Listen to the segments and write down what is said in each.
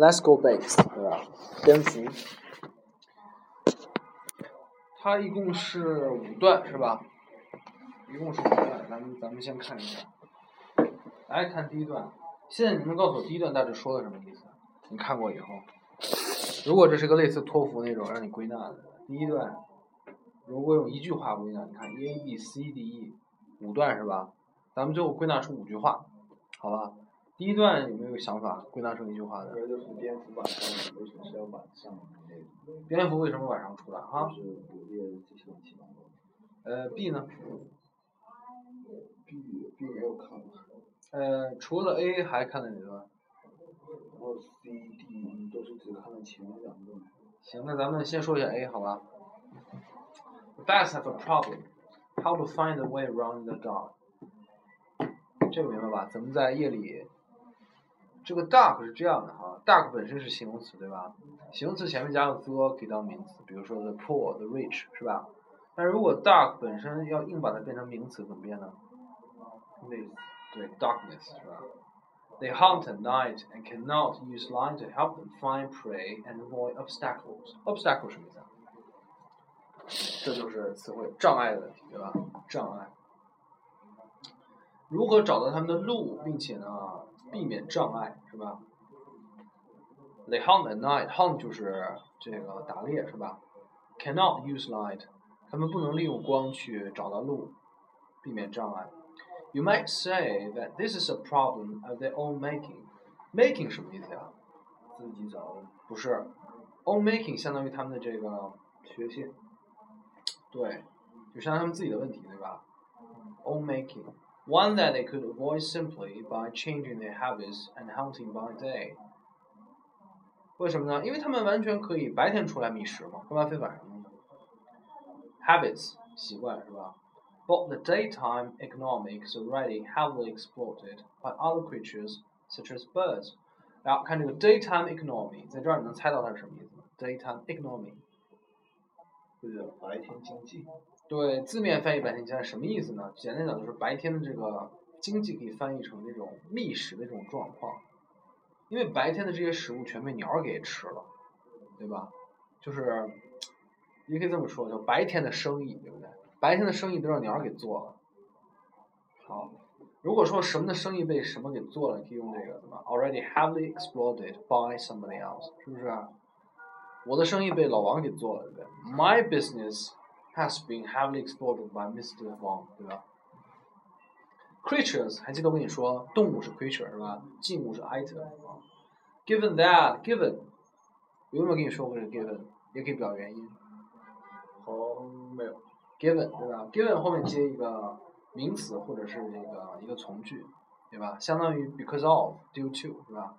Let's go base，对吧？蝙蝠，它一共是五段，是吧？一共是五段，咱们咱们先看一下。来看第一段，现在你能告诉我第一段大致说的什么意思？你看过以后，如果这是个类似托福那种让你归纳的，第一段，如果用一句话归纳，你看 A B C D E 五段是吧？咱们最后归纳出五句话，好吧？第一段有没有想法归纳成一句话的？就是蝙蝠晚上为什么是要晚上蝙蝠为什么晚上出来哈？就是捕猎这些乱七八糟。呃，B 呢？B B 没有看。呃，除了 A 还看了哪段？然后 C D 都是只看了前两段。行，那咱们先说一下 A 好吧？Bats have a problem. How to find a way around the dark？这个明白吧？怎么在夜里？这个 dark 是这样的哈，dark 本身是形容词对吧？形容词前面加个 the 给到名词，比如说 the poor, the rich 是吧？但如果 dark 本身要硬把它变成名词，怎么变呢？对。对，darkness 是吧？They hunt at night and cannot use light to help them find prey and avoid obstacles. Obstacle 什么意思啊？这就是词汇障碍的问题，对吧？障碍。如何找到他们的路，并且呢，避免障碍，是吧？They hunt at night. Hunt 就是这个打猎，是吧？Cannot use light. 他们不能利用光去找到路，避免障碍。You might say that this is a problem of their own making. Making 什么意思呀？自己找的。不是，own making 相当于他们的这个缺陷。对，就相当于他们自己的问题，对吧？Own making. One that they could avoid simply by changing their habits and hunting by day. 为什么呢？因为他们完全可以白天出来觅食嘛，干嘛非晚上呢？Habits 习惯是吧？but the daytime economy is already heavily exploited by other creatures such as birds. 然后看这个 daytime economy，在这儿你能猜到它是什么意思吗？daytime economy，就是白天经济。 对，字面翻译白天经济什么意思呢？简单讲就是白天的这个经济可以翻译成这种觅食的这种状况，因为白天的这些食物全被鸟给吃了，对吧？就是也可以这么说，叫白天的生意，对不对？白天的生意都让鸟给做了。好，如果说什么的生意被什么给做了，可以用这个什么？Already heavily exploited by somebody else，是不是？我的生意被老王给做了，对不对？My business has been heavily exploited by Mr. Wang，对吧？Creatures，还记得我跟你说，动物是 creature 是吧？静物是 item。Given that，given，有没有跟你说过这个 given？也可以表原因。好，没有。given 对吧？given 后面接一个名词或者是这个一个从句，对吧？相当于 because of due to 是吧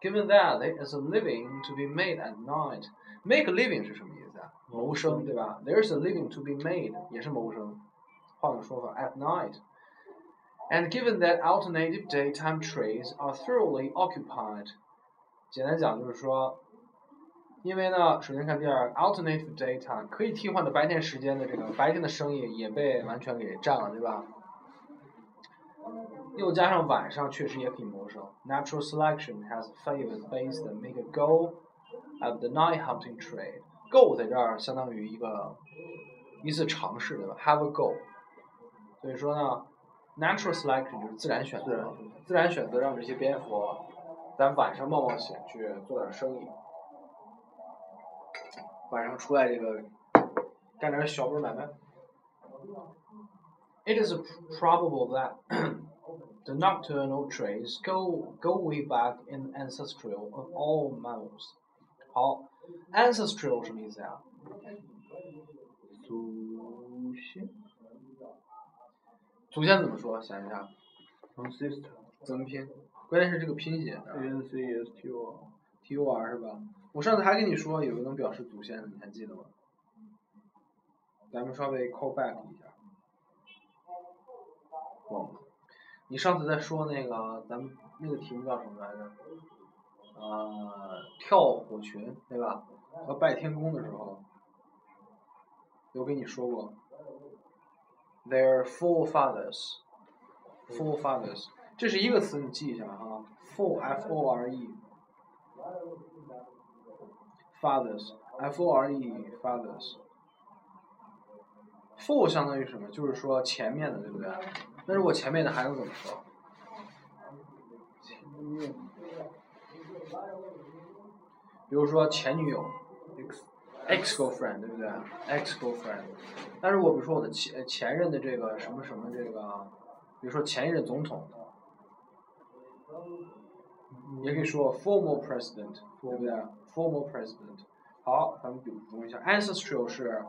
？Given that there is a living to be made at night, make a living 是什么意思 啊？谋生对吧？There is a living to be made 也是谋生，换个说法 at night. And given that alternative daytime trades are thoroughly occupied，简单讲就是说。因为呢，首先看第二，alternative daytime 可以替换的白天时间的这个白天的生意也被完全给占了，对吧？又加上晚上确实也可以谋生。Natural selection has favored base that make a go of the night hunting trade. Go 在这儿相当于一个一次尝试，对吧？Have a go。所以说呢，natural selection 就是自然选择，自然选择让这些蝙蝠在晚上冒冒险去做点生意。晚上出来这个干点小本买卖。It is probable that the nocturnal trades go go way back in ancestral of all mammals。好，ancestral 什么意思呀？祖先。祖先怎么说？想一下。Ancestor。怎么拼？关键是这个拼写。A N C S T O R。T O R 是吧？我上次还跟你说有个能表示祖先的，你还记得吗？咱们稍微 call back 一下。忘了。你上次在说那个咱们那个题目叫什么来着？呃，跳火群对吧？和拜天公的时候，有跟你说过。Their forefathers, forefathers，这是一个词，你记一下啊。，four F O R E。fathers，f o r e fathers。four 相当于什么？就是说前面的，对不对？那如果前面的还能怎么说？前面比如说前女友，ex ex girlfriend，对不对？ex girlfriend。但是我比如说我的前前任的这个什么什么这个，比如说前一任总统，也可以说 former president，对不对？former president。好，咱们补充一下，ancestral 是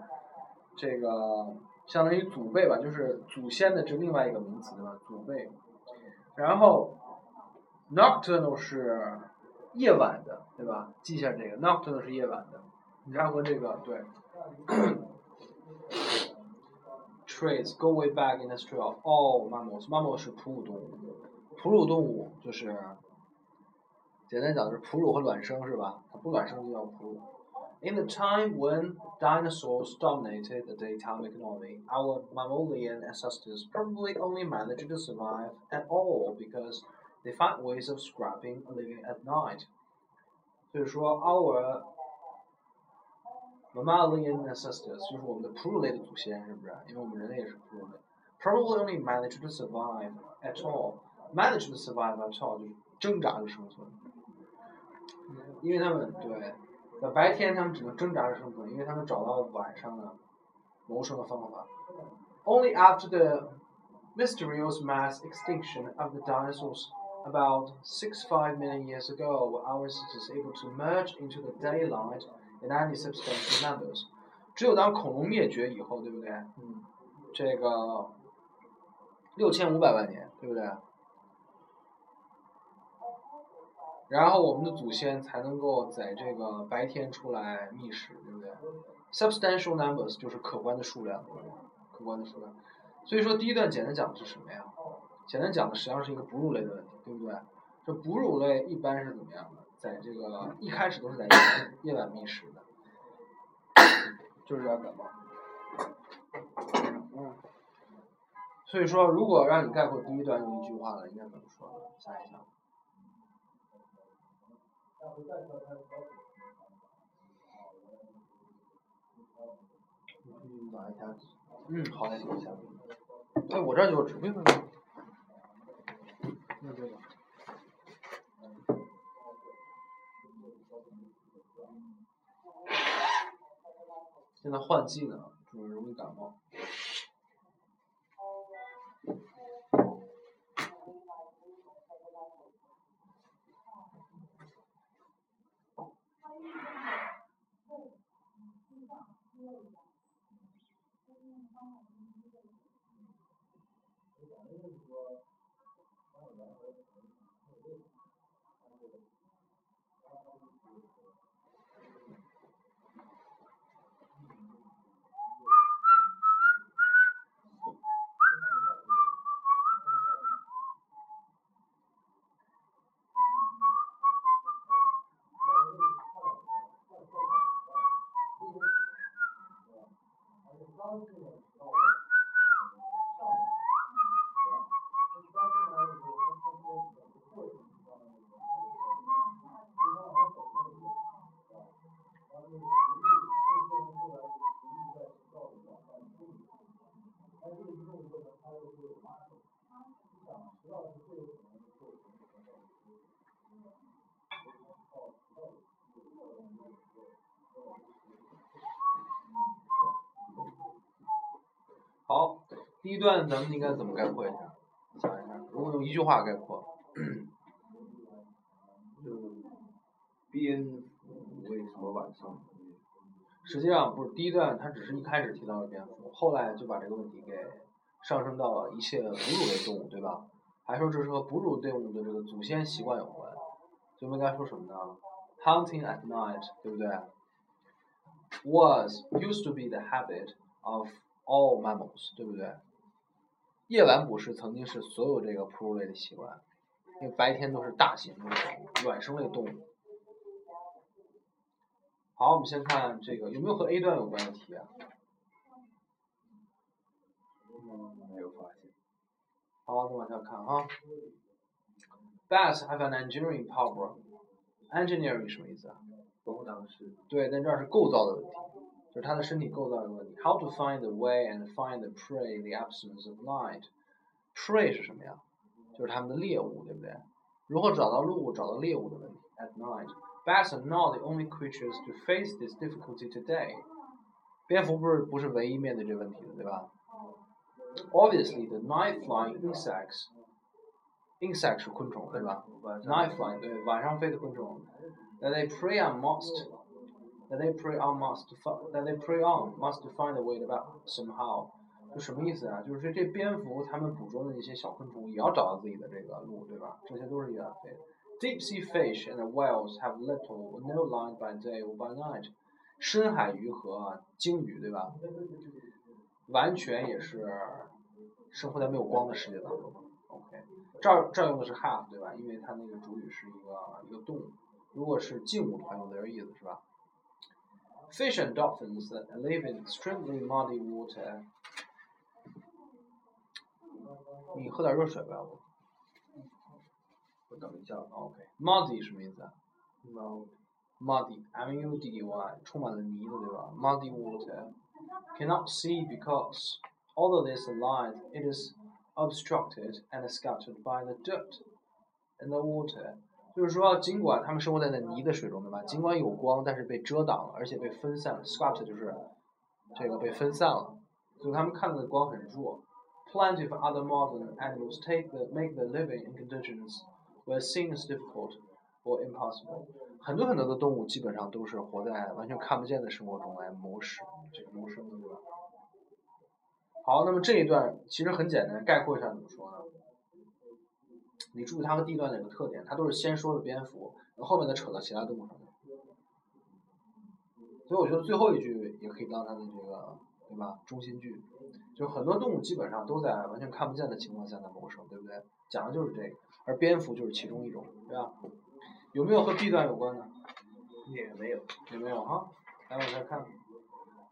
这个相当于祖辈吧，就是祖先的这另外一个名词，对吧？祖辈。然后 nocturnal 是夜晚的，对吧？记一下这个，nocturnal 是夜晚的。然后这个对，traits go way back in the history of all mammals。mammals 是哺乳动物，哺乳动物就是简单讲就是哺乳和卵生是吧？它不卵生就叫哺乳。In the time when dinosaurs dominated the daytime economy, our mammalian ancestors probably only managed to survive at all because they found ways of scrapping a living at night. 所以说，our mammalian ancestors 就是我们的哺乳类的祖先，是不是？因为我们人类也是哺乳类。Probably only managed to survive at all. Managed to survive at all 就是挣扎着生存，因为他们对。在白天，他们只能挣扎着生存，因为他们找到了晚上的谋生的方法。Only after the mysterious mass extinction of the dinosaurs About 65 million years ago were our ancestors able to merge into the daylight in any substantial numbers。只有当恐龙灭绝以后，对不对？嗯。这个六千五百万年，对不对？然后我们的祖先才能够在这个白天出来觅食，对不对？Substantial numbers 就是可观的数量，可观的数量。所以说第一段简单讲的是什么呀？简单讲的实际上是一个哺乳类的问题，对不对？这哺乳类一般是怎么样的？在这个一开始都是在夜夜晚觅食的，就是要感冒。嗯。所以说，如果让你概括第一段用一句话了，应该怎么说？想一想。嗯，好嘞，行。哎，我这儿有纸，不现在换季呢，就是容易感冒。好，第一段咱们应该怎么概括一下？想一下，如果用一句话概括，就蝙蝠为什么晚上？实际上不是，第一段他只是一开始提到了蝙蝠，后来就把这个问题给上升到了一切哺乳类动物，对吧？还说这是和哺乳动物的这个祖先习惯有关，就应该说什么呢？Hunting at night，对不对？Was used to be the habit of all mammals，对不对？夜晚捕食曾经是所有这个哺乳类的习惯，因为白天都是大型动物、卵生类动物。好，我们先看这个有没有和 A 段有关的题啊？嗯，没有发现。好，我们往下看啊。Bats have an engineering power, engineering 什么意思啊？工程师。对，但这儿是构造的问题，就是他的身体构造的问题。How to find the way and find the prey in the absence of light? Prey 是什么呀？就是他们的猎物，对不对？如何找到路、找到猎物的问题？At night, bats are not the only creatures to face this difficulty today. 蝙蝠不是不是唯一面对这问题的，对吧？Obviously, the night-flying insects, insect 是昆虫，对吧？Night-flying 对，晚上飞的昆虫。That they prey on must, That they prey on must, that they prey on must find a way about somehow. 就什么意思啊？就是说这蝙蝠它们捕捉的那些小昆虫也要找到自己的这个路，对吧？这些都是一样飞。Deep sea fish and whales have little no light by day or by night. 深海鱼和鲸鱼，对吧？完全也是生活在没有光的世界当中。OK，这儿这儿用的是 have，对吧？因为它那个主语是一个一个动物。如果是静物的话，用 there 意思是吧 ？Fish and dolphins that live in extremely muddy water 你喝点热水呗，我。我等一下，OK。Muddy 什么意思啊？Mud。Muddy，M-U-D-D-Y，充满了泥的，对吧？Muddy water cannot see because although there's a light, it is obstructed and scattered by the dirt in the water。 就是说，尽管他们生活在那泥的水中，对吧？尽管有光，但是被遮挡了，而且被分散了。Scattered 就是这个被分散了，所以他们看到的光很弱。Plenty of other modern animals take the make the living in conditions where seems difficult or impossible。很多很多的动物基本上都是活在完全看不见的生活中来谋食，这个谋生的，对吧？好，那么这一段其实很简单，概括一下怎么说呢？你注意它和第一段有个特点，它都是先说的蝙蝠，然后后面再扯到其他动物上面。所以我觉得最后一句也可以当它的这个，对吧？中心句，就很多动物基本上都在完全看不见的情况下在谋生，对不对？讲的就是这个，而蝙蝠就是其中一种，对吧？有没有和 B 段有关的？也没有，也没有哈。来，我再看。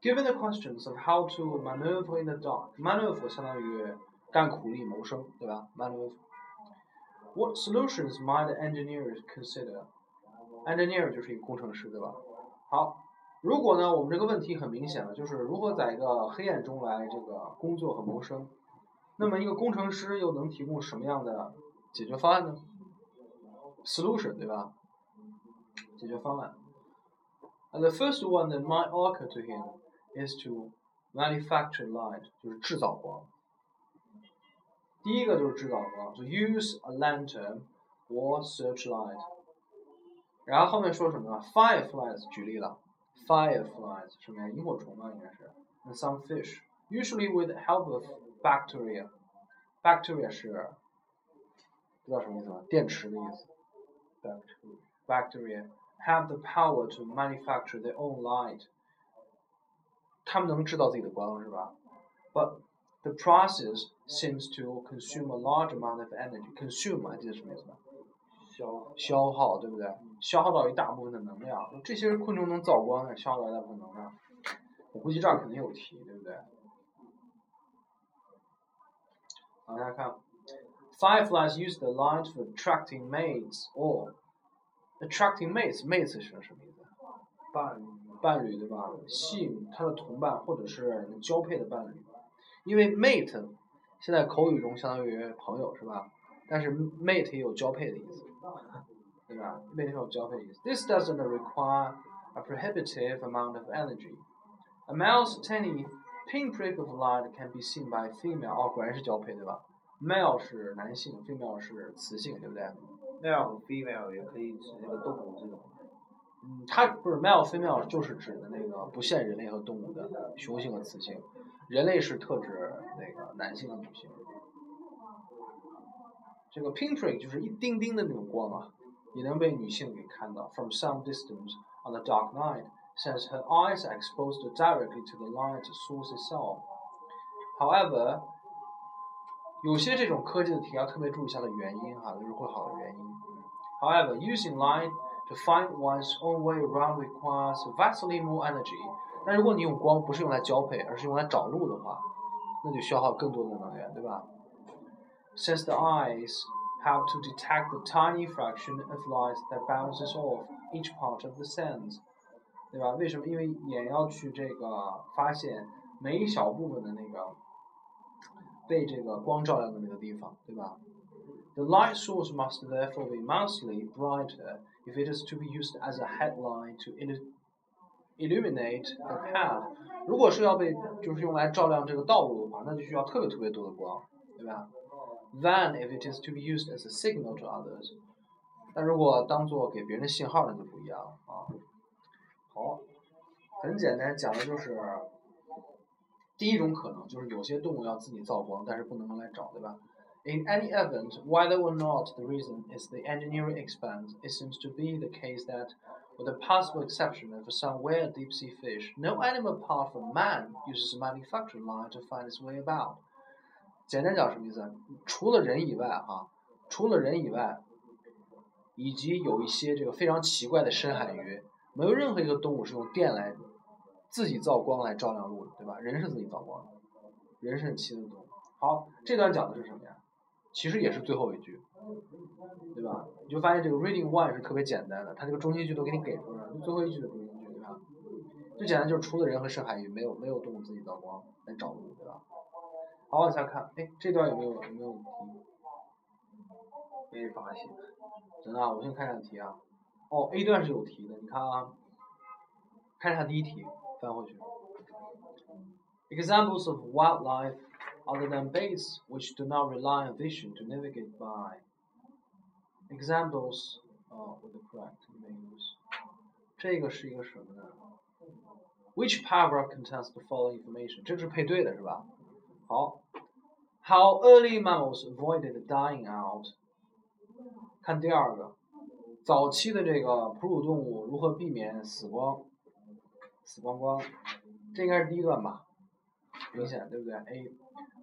Given the questions of how to maneuver in the dark，maneuver 相当于干苦力谋生，对吧？maneuver。What solutions might engineers consider？engineer 就是一个工程师，对吧？好，如果呢，我们这个问题很明显了，就是如何在一个黑暗中来这个工作和谋生，那么一个工程师又能提供什么样的解决方案呢？solution 对吧？解决方案。And the first one that might occur to him is to manufacture light，就是制造光。第一个就是制造光，就 use a lantern or searchlight。然后后面说什么呢？Fireflies 举例了，fireflies 什么呀？萤火虫吧，应该是。And some fish, usually with the help of bacteria。bacteria 是不知道什么意思吧？电池的意思。bacteria have the power to manufacture their own light。他们能制造自己的光是吧？But the process seems to consume a large amount of energy. Consume 还记得什么意思吗？消消耗，对不对？消耗到一大部分的能量。这些昆虫能造光，消耗到一大部分能量。我估计这儿肯定有题，对不对？往下看，Fireflies use the light for attracting mates or attracting mates. Mates 是什么意思？伴伴侣对吧？吸引他的同伴或者是交配的伴侣。因为 mate 现在口语中相当于朋友是吧？但是 mate 也有交配的意思，对吧？mate 也有交配的意思。This doesn't require a prohibitive amount of energy. A male's tiny pinprick of light can be seen by female. 哦，果然是交配对吧？male 是男性，female 是雌性，对不对？male 和 female 也可以指那个动物这种。嗯，它不是 male female 就是指的那个不限人类和动物的雄性和雌性。人类是特指那个男性和女性。这个 pinprick 就是一丁丁的那种光啊，也能被女性给看到。From some distance on a dark night, since her eyes are exposed directly to the light source itself. However，有些这种科技的题要特别注意一下的原因哈，就是会好的原因。However, using light to find one's own way around requires vastly more energy 那如果你用光不是用来交配，而是用来找路的话，那就消耗更多的能源，对吧？Since the eyes have to detect the tiny fraction of light that bounces off each part of the sense，对吧？为什么？因为眼要去这个发现每一小部分的那个被这个光照亮的那个地方，对吧？The light source must therefore be immensely brighter if it is to be used as a headlight to illuminate the path。如果是要被就是用来照亮这个道路的话，那就需要特别特别多的光，对吧？Then if it is to be used as a signal to others，但如果当做给别人的信号，那就不一样了啊。好，很简单，讲的就是第一种可能，就是有些动物要自己造光，但是不能用来找，对吧？In any event, whether or not the reason is the engineering expense, it seems to be the case that with the possible exception of some rare deep sea fish, no animal apart from man uses manufactured line to find its way about. 简单讲什么意思？除了人以外，哈，除了人以外，以及有一些这个非常奇怪的深海鱼，没有任何一个动物是用电来自己造光来照亮路的，对吧？人是自己造光的，人是很奇的动物。好，这段讲的是什么呀？其实也是最后一句。对吧？你就发现这个 reading one 是特别简单的，它这个中心句都给你给出来了，就最后一句的中心句，对吧？最简单就是除了人和深海鱼，没有没有动物自己造光来找路，对吧？好，往下看，哎，这段有没有有没有问题？没发现。真的啊，我先看一下题啊。哦，A 段是有题的，你看啊，看一下第一题，翻回去。Examples of wildlife other than baits which do not rely on vision to navigate by. Examples uh, with the correct names. 这个是一个什么呢？Which paragraph contains the following information？这个是配对的是吧？好，How early mammals avoided dying out？看第二个，早期的这个哺乳动物如何避免死光？死光光，这应该是第一段吧？明显对不对？A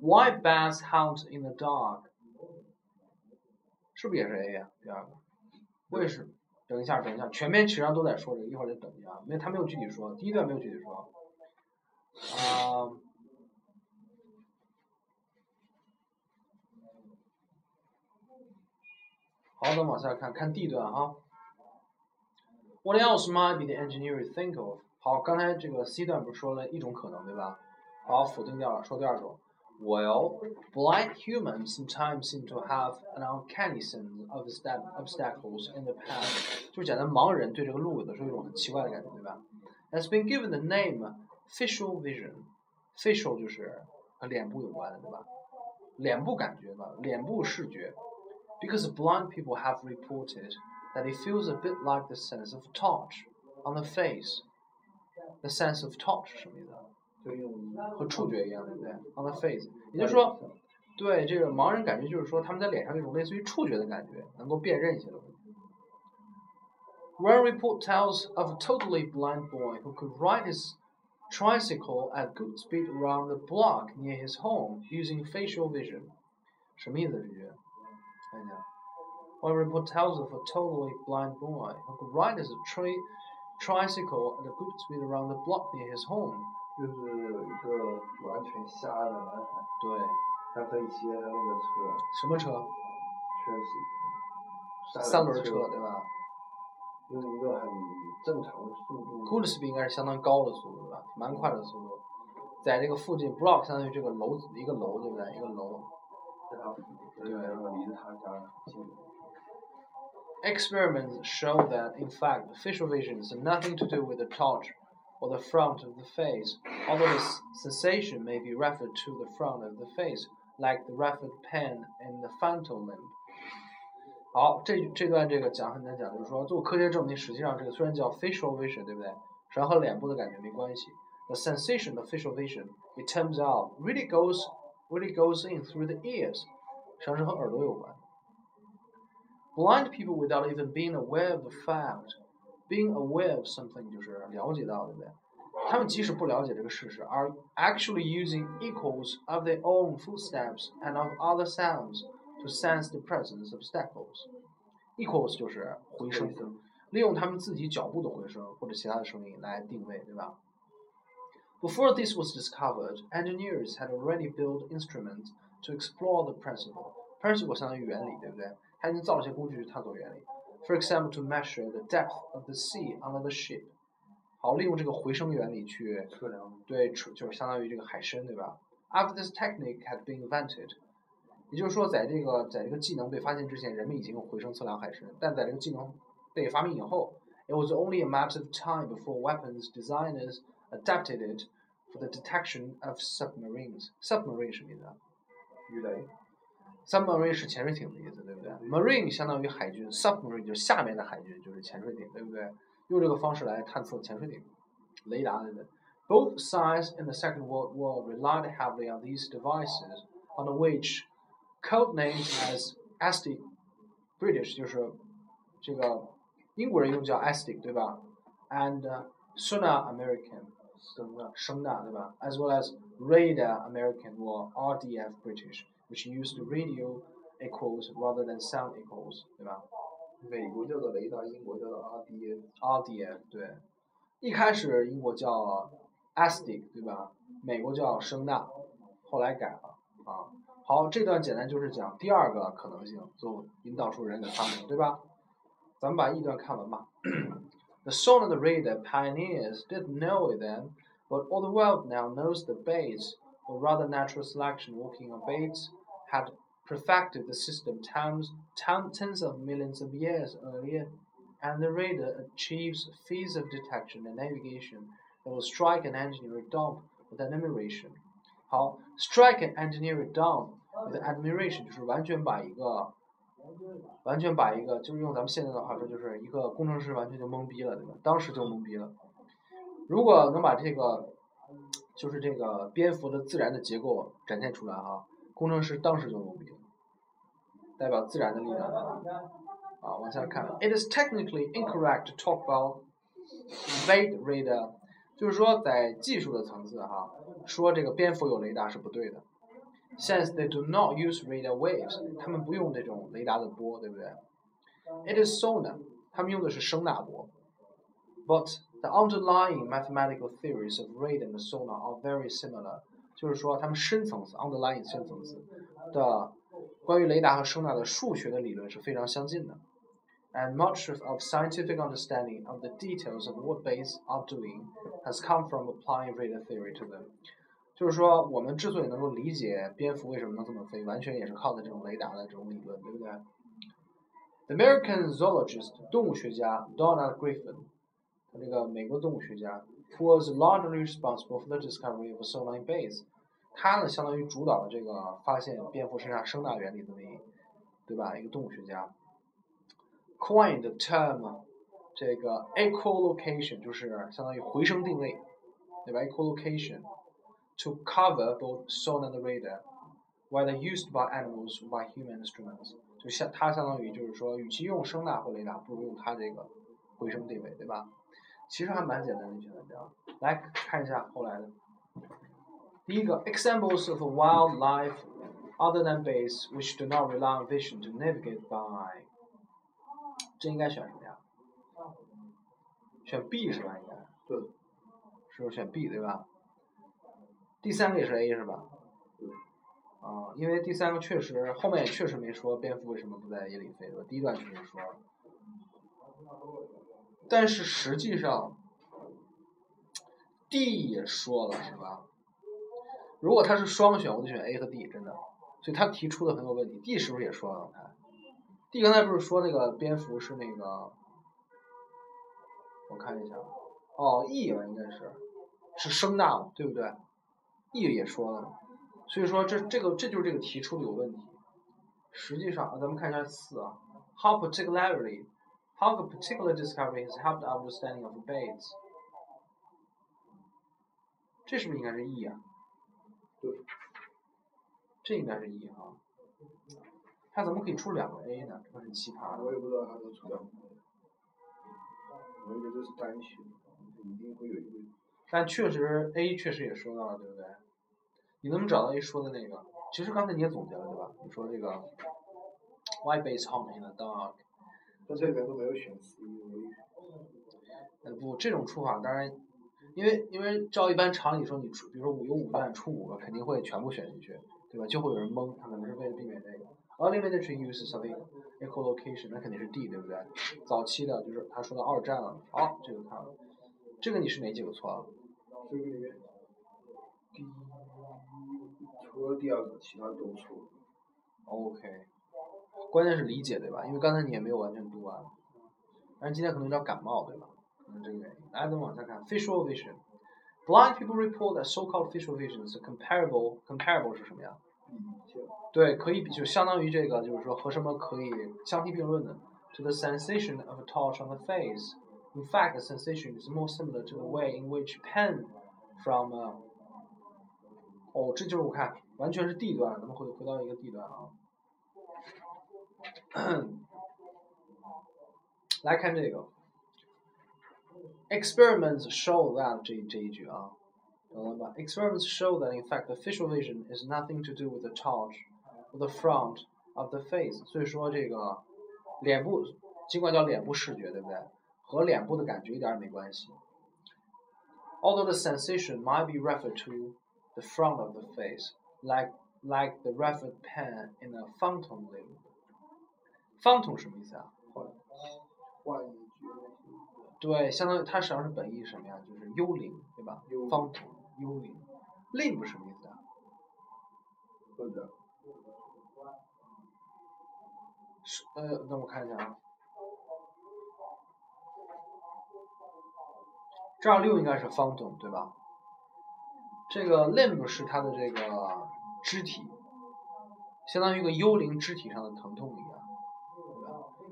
Why bats hunt in the dark？是不是也是 A 呀？第二个，为什么？等一下，等一下，全篇实际上都在说这个，一会儿再等一下，没他没有具体说，第一段没有具体说。啊，好，咱往下看看 D 段哈。What else might be the engineer think of？好，刚才这个 C 段不是说了一种可能对吧？好，否定掉了，说第二种。Well, blind humans sometimes seem to have an uncanny sense of obstacles in the path。就是讲的盲人对这个路有的时候有一种很奇怪的感觉，对吧？Has been given the name facial vision。facial 就是和脸部有关的，对吧？脸部感觉吧，脸部视觉。Because blind people have reported that it feels a bit like the sense of touch on the face. The sense of touch 是什么意思？ 和触觉一样，对不对？On the face，也就是说，对这个盲人感觉就是说他们在脸上那种类似于触觉的感觉，能够辨认一些东西。One report tells of a totally blind boy who could ride his tricycle at good speed around the block near his home using facial vision。什么意思这句？看一下。One report tells of a totally blind boy who could ride his tri tricycle at a good speed around the block near his home 就是有一个完全瞎的男孩，对，他可以骑他那个车，什么车？确实，三轮车对吧？用一个很正常的速度。Good speed 应该是相当高的速度对吧？蛮快的速度，在这个附近，block 相当于这个楼一个楼对不对？一个楼。在他附近，对，离着他家近。Experiments show that, in fact, facial visions nothing to do with the touch or the front of the face, although the sensation may be referred to the front of the face, like the referred pen in the frontal limb. 好，这这段这个讲很难讲，就是说做科学证明，实际上这个虽然叫 facial vision，对不对？实际上和脸部的感觉没关系。The sensation of facial vision, it turns out, really goes really goes in through the ears，实际上是和耳朵有关。Blind people, without even being aware of the fact, being aware of something 就是了解到，对不对？他们即使不了解这个事实，are actually using echoes of their own footsteps and of other sounds to sense the presence of obstacles. Echoes 就是回声，利用他们自己脚步的回声或者其他的声音来定位，对吧？Before this was discovered, engineers had already built instruments to explore the principle. Principle 相当于原理，对不对？ 他已经造了些工具去探索原理。 For example, to measure the depth of the sea under the ship。好，利用这个回声原理去测量。对，就是相当于这个海深，对吧？After this technique had been invented，也就是说，在这个在这个技能被发现之前，人们已经用回声测量海深。但在这个技能被发明以后，it was only a matter of time before weapons designers adapted it for the detection of submarines. Submarine 什么意思？鱼雷。 Submarine 是潜水艇的意思，对不对？Marine 相当于海军，Submarine 就是下面的海军，就是潜水艇，对不对？用这个方式来探测潜水艇雷达，对不对？Both sides in the Second World War relied heavily on these devices, on which codenamed as ASDIC, British 就是这个英国人用叫 ASDIC，对吧？And Sonar American 声呐声呐，对吧？As well as Radar American or RDF British, which used radio echoes rather than sound echoes，对吧？美国叫做雷达，英国叫做 RDF。RDF 对，一开始英国叫 ASDIC 对吧？美国叫声呐，后来改了啊。好，这段简单就是讲第二个可能性，就引导出人的发明，对吧？咱们把一段看完吧。The sonar radar pioneers didn't know it then, but all the world now knows the Bates, or rather natural selection working on Bates, had perfected the system tens, tens of millions of years earlier, and the radar achieves feats of detection and navigation that will strike an engineer dumb with admiration. 好，strike an engineer dumb with admiration 就是完全把一个，完全把一个，就是用咱们现在的话说，就是一个工程师完全就懵逼了，对吧？当时就懵逼了。如果能把这个，就是这个蝙蝠的自然的结构展现出来哈， 工程师当时就懵逼了。代表自然的力量啊，啊，往下看。It is technically incorrect to talk about bait radar，就是说在技术的层次哈，说这个蝙蝠有雷达是不对的。Since they do not use radar waves，他们不用这种雷达的波，对不对？It is sonar，他们用的是声呐波。But the underlying mathematical theories of radar and sonar are very similar， 就是说他们深层次 underlying 深层次的。关于雷达和声纳的数学的理论是非常相近的，and much of scientific understanding of the details of what bays are doing has come from applying radar theory to them。就是说，我们之所以能够理解蝙蝠为什么能这么飞，完全也是靠的这种雷达的这种理论，对不对？The American zoologist 动物学家 Donald Griffin，他这个美国动物学家 ，who was largely responsible for the discovery of sonar bays。他呢，相当于主导了这个发现蝙蝠身上声呐原理的那，对吧？一个动物学家。Coined the term，这个 echolocation 就是相当于回声定位，对吧？Echolocation to cover both sonar and radar，whether used by animals or by human instruments，就相它相当于就是说，与其用声呐或雷达，不如用它这个回声定位，对吧？ 其实还蛮简单的一篇文章，来看一下后来的。第一个 examples of wildlife other than base which do not rely on vision to navigate by，这应该选什么呀？选 B 是吧？应该。对。是不是选 B 对吧？第三个也是 A 是吧？啊，因为第三个确实后面也确实没说蝙蝠为什么不在夜里飞，对吧？第一段确实说了。但是实际上，D 也说了是吧？如果他是双选，我就选 A 和 D，真的。所以他提出的很有问题。D 是不是也说了？刚才，D 刚才不是说那个蝙蝠是那个？我看一下，哦，E 吧，应该是，是声呐，对不对？E 也说了，所以说这这个这就是这个提出的有问题。实际上，啊咱们看一下四啊，How particularly, how the particular discovery has helped our understanding of birds？这是不是应该是 E 啊？对，这应该是 E 哈，它怎么可以出两个 A 呢？这很奇葩。我也不知道它能出两个 A，我以为这是单选，一定会有一个。但确实 A 确实也说到了，对不对？你能不能找到 A 说的那个？其实刚才你也总结了，对吧？你说这个 Y base home in the dark。但这里面都没有选 C，呃不，这种出法当然。因为因为照一般常理说，你出比如说五有五段出五个，肯定会全部选进去，对吧？就会有人蒙，他可能是为了避免这个。Early military uses of echolocation，那肯定是 D，对不对？早期的就是他说的二战了。好，这个看了，这个你是哪几个错了？这个里面，第一除了第二个，其他都错。OK，关键是理解对吧？因为刚才你也没有完全读完，但是今天可能有点感冒对吧？可能这个原因。来，咱们往下看，facial vision。Blind people report that so-called facial vision is comparable. Comparable 是什么呀？对，可以比，就相当于这个，就是说和什么可以相提并论的？To the sensation of a touch on the face. In fact, the sensation is more similar to the way in which pen from. a 哦，这就是我看完全是 D 段，咱们回回到一个 D 段啊。来看这个，experiments show that 这这一句啊，懂了吧？Experiments show that in fact the visual vision is nothing to do with the touch of the front of the face。所以说这个脸部尽管叫脸部视觉，对不对？和脸部的感觉一点儿也没关系。Although the sensation might be referred to the front of the face, like like the referred pen in a fountain Limb. Fountain 什么意思啊？对，相当于它实际上是本意是什么呀？就是幽灵，对吧幽灵？Fountain 幽灵。Limb 什么意思啊？或者是呃，那我看一下啊。这儿六应该是 fountain 对吧？这个 limb 是它的这个肢体，相当于一个幽灵肢体上的疼痛？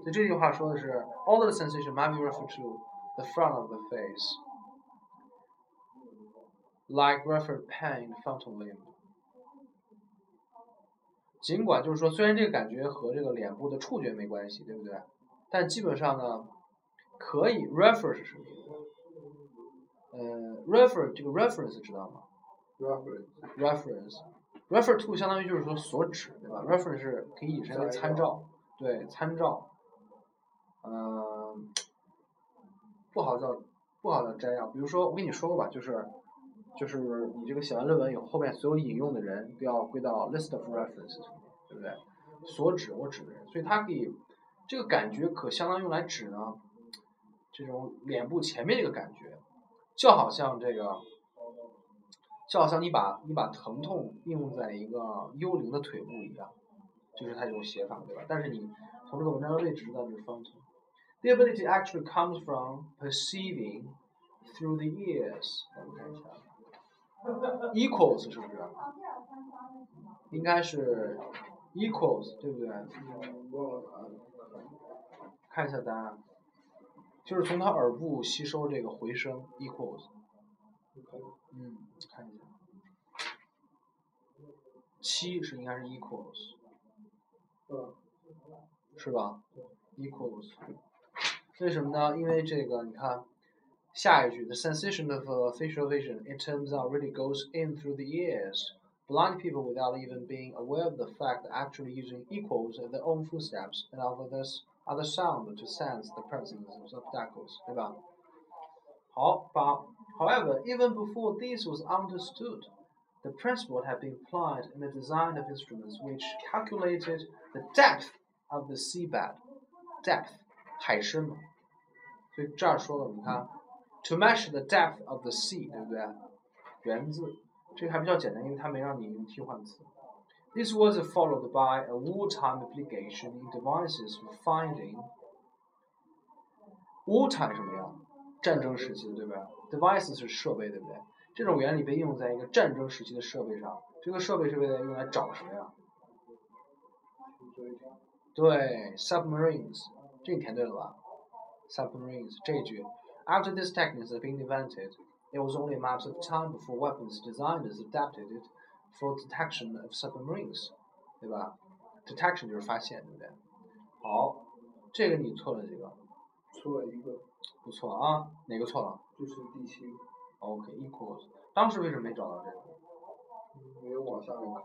所以这句话说的是 all the sensation might be referred to the front of the face, like referred pain in the fountain limb. 尽管就是说，虽然这个感觉和这个脸部的触觉没关系，对不对？但基本上呢，可以 refer 是什么意思？呃，refer 这个 reference 知道吗 reference？reference refer to 相当于就是说所指，对吧？reference 是可以引申为参照，对，参照。嗯、不好叫不好叫摘要。比如说，我跟你说过吧，就是就是你这个写完论文以后，后面所有引用的人都要归到 list of references 里面，对不对？所指我指的人，所以它可以这个感觉可相当用来指呢这种脸部前面这个感觉，就好像这个。就好像你把你把疼痛应用在一个幽灵的腿部一样，就是它这种写法，对吧？但是你从这个文章的位置知道这是方程。The ability actually comes from perceiving through the ears。看一下，equals 是不是？应该是 equals，对不对？看一下答案，就是从他耳部吸收这个回声 equals。嗯，看一下，七是应该是 equals，是吧？equals，为什么呢？因为这个你看下一句，the sensation of uh, facial vision it turns out really goes in through the ears. Blind people, without even being aware of the fact, are actually using equals of their own footsteps and of others other sound to sense the presence of obstacles，对吧？好，八。However, even before this was understood, the principle had been applied in the design of instruments which calculated the depth of the seabed. Depth， 海深嘛。所以这儿说了，你看，to measure the depth of the sea，对不对？源自，这个还比较简单，因为它没让你用替换词。This was followed by a wartime application in devices for finding wartime 什么呀？战争时期的，对不对？Devices 是设备，对不对？这种原理被应用在一个战争时期的设备上，这个设备是为了用来找什么呀？对，submarines，这你填对了吧？submarines 这一句，After this technique has been invented, it was only a matter of time before weapons designers adapted it for detection of submarines，对吧？Detection 就是发现，对不对？好，这个你错了几个？错了一个，不错啊，哪个错了就是第七个，？OK，equals，当时为什么没找到这个？没有往下面看。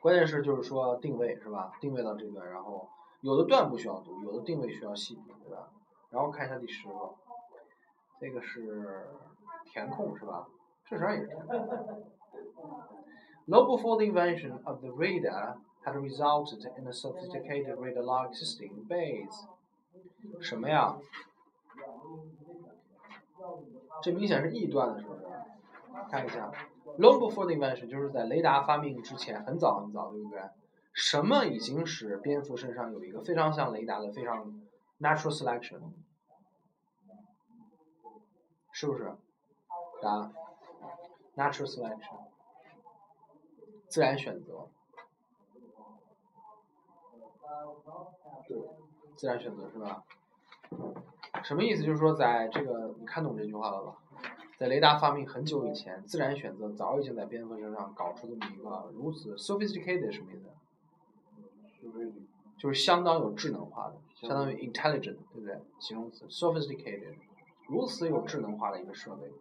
关键是就是说定位是吧？定位到这个，然后有的段不需要读，有的定位需要细读，对吧？然后看一下第十个，这个是填空是吧？这啥也是填空。Long before the invention of the radar, had resulted in a sophisticated radar log existing base。什么呀？这明显是异段的，是不是？看一下，long before the invention，就是在雷达发明之前，很早很早，对不对？什么已经使蝙蝠身上有一个非常像雷达的非常 natural selection？是不是？答，natural selection，自然选择。对自然选择是吧？什么意思？就是说，在这个你看懂这句话了吧？在雷达发明很久以前，自然选择早已经在蝙蝠身上搞出这么一个如此 sophisticated 什么意思？就是相当有智能化的，相当于 intelligent，对不对？形容词 sophisticated，如此有智能化的一个设备。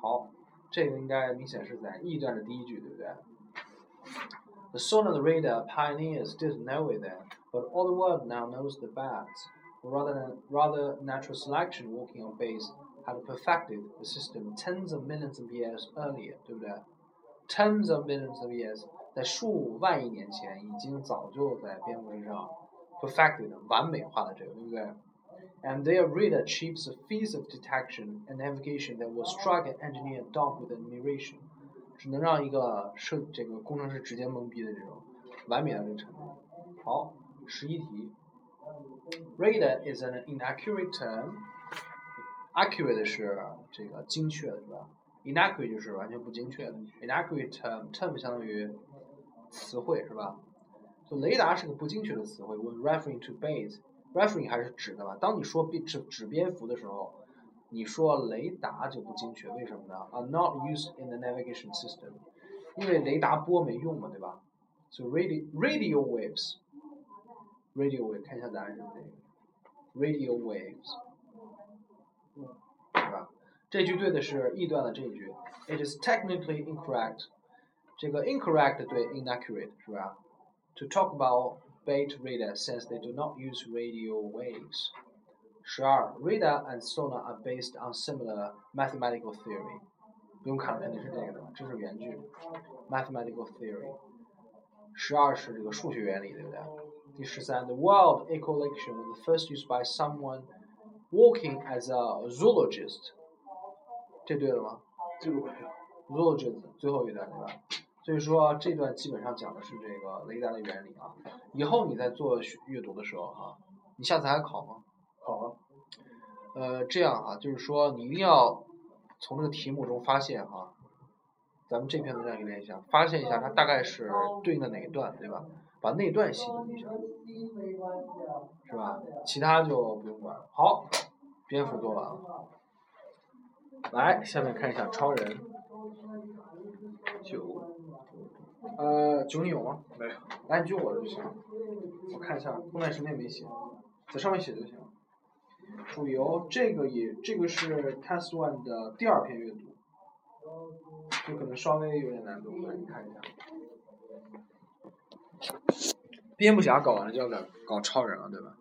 好，这个应该明显是在 E 段的第一句，对不对？The sonar radar pioneers didn't know it then, but all the world now knows the facts. Rather than rather natural selection working on base had perfected the system tens of millions of years earlier，对不对？Tens of millions of years， 在数万亿年前已经早就在蝙蝠身上 perfected 完美化了这个，对不对？And their radar achieves a feat of detection and navigation that will strike an engineer dumb with admiration，只能让一个设这个工程师直接懵逼的这种完美的这个程度。好，十一题。Radar is an inaccurate term. Accurate 是这个精确的，是吧？Inaccurate 就是完全不精确的。Inaccurate term term 相当于词汇，是吧？就雷达是个不精确的词汇。When referring to base，referring 还是指的吧？当你说指指蝙蝠的时候，你说雷达就不精确，为什么呢？Are not used in the navigation system，因为雷达波没用嘛，对吧？So radio radio waves。radio wave 看一下答案是哪个？radio waves，是吧？这句对的是 E 段的这一句。It is technically incorrect，这个 incorrect 对 inaccurate 是吧？To talk about bait radar since they do not use radio waves。十二，radar and sonar are based on similar mathematical theory。不用看了，肯定是这个的，这是原句，mathematical theory。十二是这个数学原理，对不对？第十三，the word echolocation was first used by someone working as a zoologist。这对了吗？这个 zoologist 最后一段对吧？ 所以说这段基本上讲的是这个雷达的原理啊。以后你在做阅读的时候哈、啊，你下次还考吗？考啊。呃，这样哈、啊，就是说你一定要从这个题目中发现哈、啊，咱们这篇文章练一下，发现一下它大概是对应的哪一段，对吧？把那段细读一下，是吧？其他就不用管了。好，蝙蝠做完了。来，下面看一下超人。九。呃，九你有吗？没有。来，你就我的就行。我看一下，后面什么也没写，在上面写就行。注意哦，这个也这个是 Test One 的第二篇阅读，就可能稍微有点难度，来你看一下。蝙蝠侠搞完了就要搞搞超人了，对吧？